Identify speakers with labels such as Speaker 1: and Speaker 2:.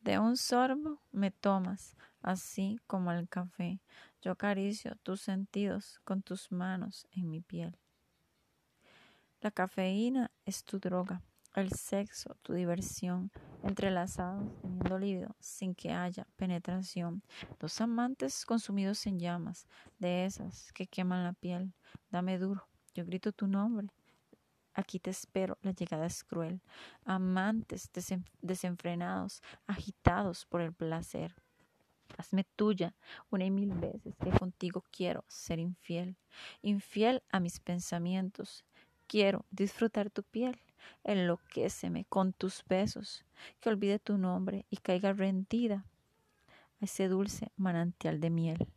Speaker 1: De un sorbo me tomas, así como el café. Yo acaricio tus sentidos con tus manos en mi piel. La cafeína es tu droga, el sexo, tu diversión, entrelazados teniendo líbido sin que haya penetración. Dos amantes consumidos en llamas, de esas que queman la piel. Dame duro, yo grito tu nombre. Aquí te espero, la llegada es cruel. Amantes desenfrenados, agitados por el placer. Hazme tuya una y mil veces que contigo quiero ser infiel, infiel a mis pensamientos. Quiero disfrutar tu piel enloquéceme con tus besos, que olvide tu nombre y caiga rendida a ese dulce manantial de miel.